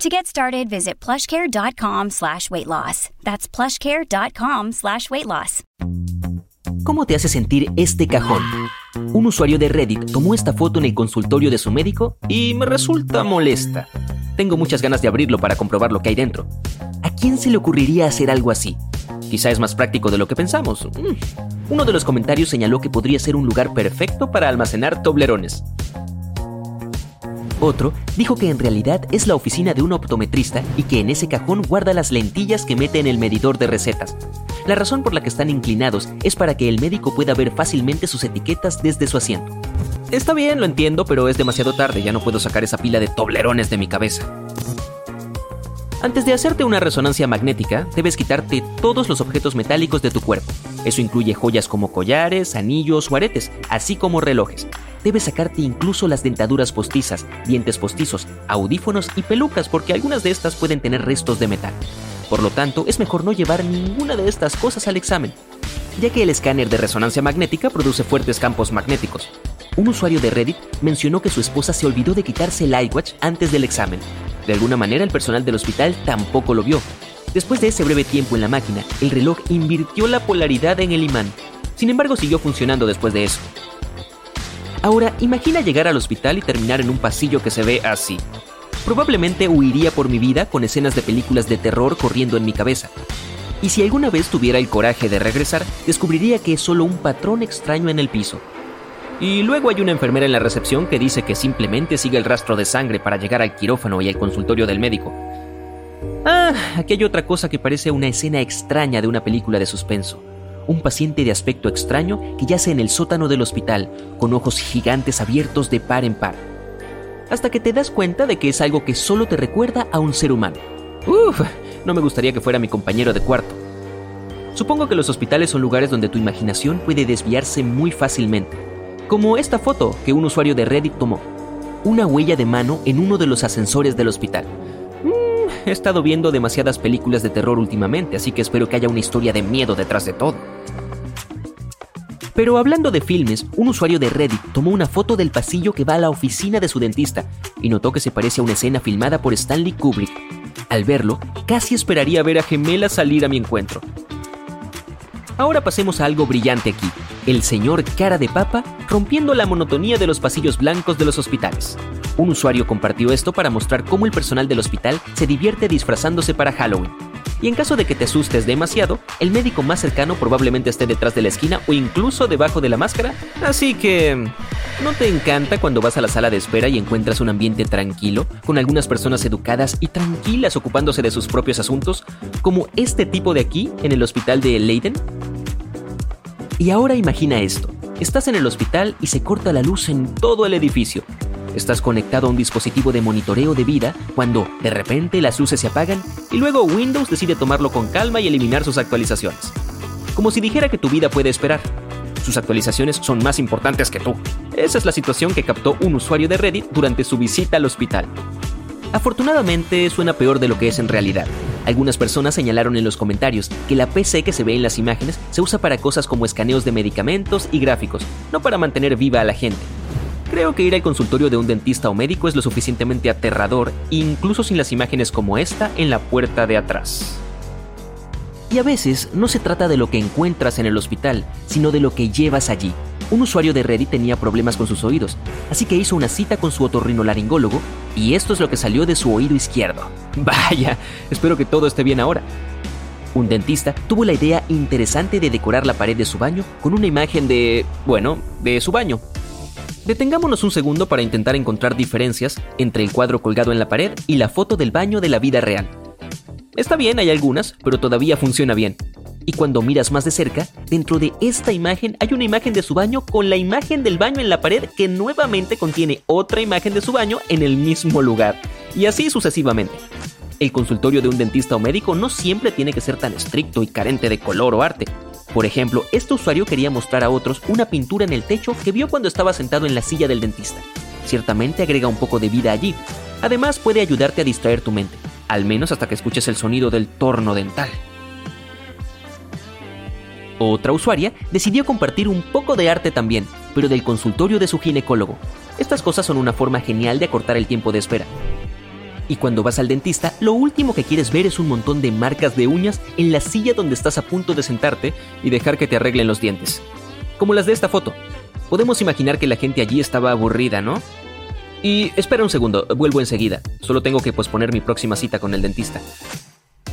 To get started, visit plushcare.com slash weight loss. That's plushcare.com slash weight loss. ¿Cómo te hace sentir este cajón? Un usuario de Reddit tomó esta foto en el consultorio de su médico y me resulta molesta. Tengo muchas ganas de abrirlo para comprobar lo que hay dentro. ¿A quién se le ocurriría hacer algo así? Quizá es más práctico de lo que pensamos. Mm. Uno de los comentarios señaló que podría ser un lugar perfecto para almacenar toblerones. Otro dijo que en realidad es la oficina de un optometrista y que en ese cajón guarda las lentillas que mete en el medidor de recetas. La razón por la que están inclinados es para que el médico pueda ver fácilmente sus etiquetas desde su asiento. Está bien, lo entiendo, pero es demasiado tarde, ya no puedo sacar esa pila de toblerones de mi cabeza. Antes de hacerte una resonancia magnética, debes quitarte todos los objetos metálicos de tu cuerpo. Eso incluye joyas como collares, anillos o aretes, así como relojes. Debes sacarte incluso las dentaduras postizas, dientes postizos, audífonos y pelucas porque algunas de estas pueden tener restos de metal. Por lo tanto, es mejor no llevar ninguna de estas cosas al examen, ya que el escáner de resonancia magnética produce fuertes campos magnéticos. Un usuario de Reddit mencionó que su esposa se olvidó de quitarse el iWatch antes del examen. De alguna manera el personal del hospital tampoco lo vio. Después de ese breve tiempo en la máquina, el reloj invirtió la polaridad en el imán. Sin embargo, siguió funcionando después de eso. Ahora, imagina llegar al hospital y terminar en un pasillo que se ve así. Probablemente huiría por mi vida con escenas de películas de terror corriendo en mi cabeza. Y si alguna vez tuviera el coraje de regresar, descubriría que es solo un patrón extraño en el piso. Y luego hay una enfermera en la recepción que dice que simplemente sigue el rastro de sangre para llegar al quirófano y al consultorio del médico. Ah, aquí hay otra cosa que parece una escena extraña de una película de suspenso. Un paciente de aspecto extraño que yace en el sótano del hospital, con ojos gigantes abiertos de par en par. Hasta que te das cuenta de que es algo que solo te recuerda a un ser humano. Uf, no me gustaría que fuera mi compañero de cuarto. Supongo que los hospitales son lugares donde tu imaginación puede desviarse muy fácilmente como esta foto que un usuario de Reddit tomó. Una huella de mano en uno de los ascensores del hospital. Mm, he estado viendo demasiadas películas de terror últimamente, así que espero que haya una historia de miedo detrás de todo. Pero hablando de filmes, un usuario de Reddit tomó una foto del pasillo que va a la oficina de su dentista y notó que se parece a una escena filmada por Stanley Kubrick. Al verlo, casi esperaría ver a Gemela salir a mi encuentro. Ahora pasemos a algo brillante aquí, el señor cara de papa rompiendo la monotonía de los pasillos blancos de los hospitales. Un usuario compartió esto para mostrar cómo el personal del hospital se divierte disfrazándose para Halloween. Y en caso de que te asustes demasiado, el médico más cercano probablemente esté detrás de la esquina o incluso debajo de la máscara. Así que... ¿No te encanta cuando vas a la sala de espera y encuentras un ambiente tranquilo, con algunas personas educadas y tranquilas ocupándose de sus propios asuntos, como este tipo de aquí en el hospital de Leiden? Y ahora imagina esto. Estás en el hospital y se corta la luz en todo el edificio. Estás conectado a un dispositivo de monitoreo de vida cuando, de repente, las luces se apagan y luego Windows decide tomarlo con calma y eliminar sus actualizaciones. Como si dijera que tu vida puede esperar. Sus actualizaciones son más importantes que tú. Esa es la situación que captó un usuario de Reddit durante su visita al hospital. Afortunadamente suena peor de lo que es en realidad. Algunas personas señalaron en los comentarios que la PC que se ve en las imágenes se usa para cosas como escaneos de medicamentos y gráficos, no para mantener viva a la gente. Creo que ir al consultorio de un dentista o médico es lo suficientemente aterrador, incluso sin las imágenes como esta en la puerta de atrás. Y a veces no se trata de lo que encuentras en el hospital, sino de lo que llevas allí. Un usuario de Reddit tenía problemas con sus oídos, así que hizo una cita con su otorrinolaringólogo y esto es lo que salió de su oído izquierdo. Vaya, espero que todo esté bien ahora. Un dentista tuvo la idea interesante de decorar la pared de su baño con una imagen de, bueno, de su baño. Detengámonos un segundo para intentar encontrar diferencias entre el cuadro colgado en la pared y la foto del baño de la vida real. Está bien, hay algunas, pero todavía funciona bien. Y cuando miras más de cerca, dentro de esta imagen hay una imagen de su baño con la imagen del baño en la pared que nuevamente contiene otra imagen de su baño en el mismo lugar. Y así sucesivamente. El consultorio de un dentista o médico no siempre tiene que ser tan estricto y carente de color o arte. Por ejemplo, este usuario quería mostrar a otros una pintura en el techo que vio cuando estaba sentado en la silla del dentista. Ciertamente agrega un poco de vida allí. Además puede ayudarte a distraer tu mente, al menos hasta que escuches el sonido del torno dental. Otra usuaria decidió compartir un poco de arte también, pero del consultorio de su ginecólogo. Estas cosas son una forma genial de acortar el tiempo de espera. Y cuando vas al dentista, lo último que quieres ver es un montón de marcas de uñas en la silla donde estás a punto de sentarte y dejar que te arreglen los dientes. Como las de esta foto. Podemos imaginar que la gente allí estaba aburrida, ¿no? Y espera un segundo, vuelvo enseguida. Solo tengo que posponer mi próxima cita con el dentista.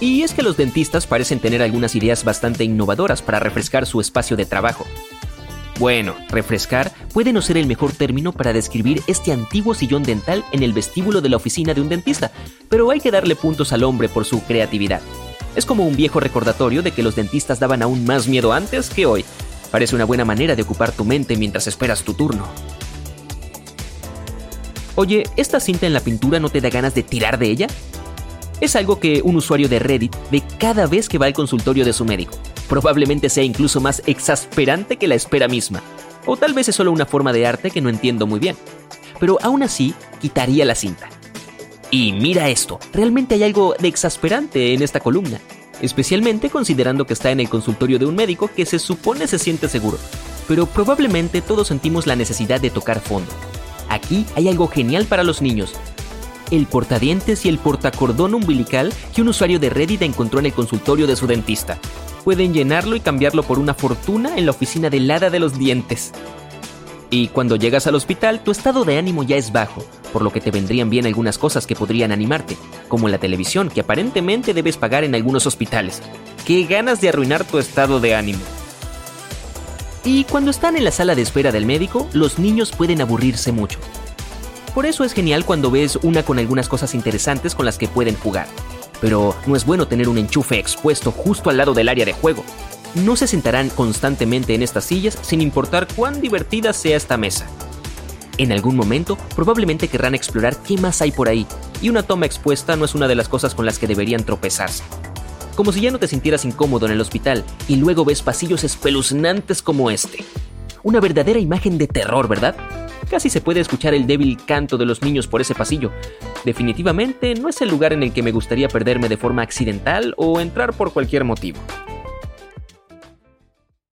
Y es que los dentistas parecen tener algunas ideas bastante innovadoras para refrescar su espacio de trabajo. Bueno, refrescar puede no ser el mejor término para describir este antiguo sillón dental en el vestíbulo de la oficina de un dentista, pero hay que darle puntos al hombre por su creatividad. Es como un viejo recordatorio de que los dentistas daban aún más miedo antes que hoy. Parece una buena manera de ocupar tu mente mientras esperas tu turno. Oye, ¿esta cinta en la pintura no te da ganas de tirar de ella? Es algo que un usuario de Reddit ve cada vez que va al consultorio de su médico. Probablemente sea incluso más exasperante que la espera misma. O tal vez es solo una forma de arte que no entiendo muy bien. Pero aún así, quitaría la cinta. Y mira esto, realmente hay algo de exasperante en esta columna. Especialmente considerando que está en el consultorio de un médico que se supone se siente seguro. Pero probablemente todos sentimos la necesidad de tocar fondo. Aquí hay algo genial para los niños, el portadientes y el portacordón umbilical que un usuario de Reddit encontró en el consultorio de su dentista. Pueden llenarlo y cambiarlo por una fortuna en la oficina del hada de los dientes. Y cuando llegas al hospital, tu estado de ánimo ya es bajo, por lo que te vendrían bien algunas cosas que podrían animarte, como la televisión que aparentemente debes pagar en algunos hospitales. ¡Qué ganas de arruinar tu estado de ánimo! Y cuando están en la sala de espera del médico, los niños pueden aburrirse mucho. Por eso es genial cuando ves una con algunas cosas interesantes con las que pueden jugar. Pero no es bueno tener un enchufe expuesto justo al lado del área de juego. No se sentarán constantemente en estas sillas sin importar cuán divertida sea esta mesa. En algún momento probablemente querrán explorar qué más hay por ahí, y una toma expuesta no es una de las cosas con las que deberían tropezarse. Como si ya no te sintieras incómodo en el hospital y luego ves pasillos espeluznantes como este. Una verdadera imagen de terror, ¿verdad? Casi se puede escuchar el débil canto de los niños por ese pasillo. Definitivamente no es el lugar en el que me gustaría perderme de forma accidental o entrar por cualquier motivo.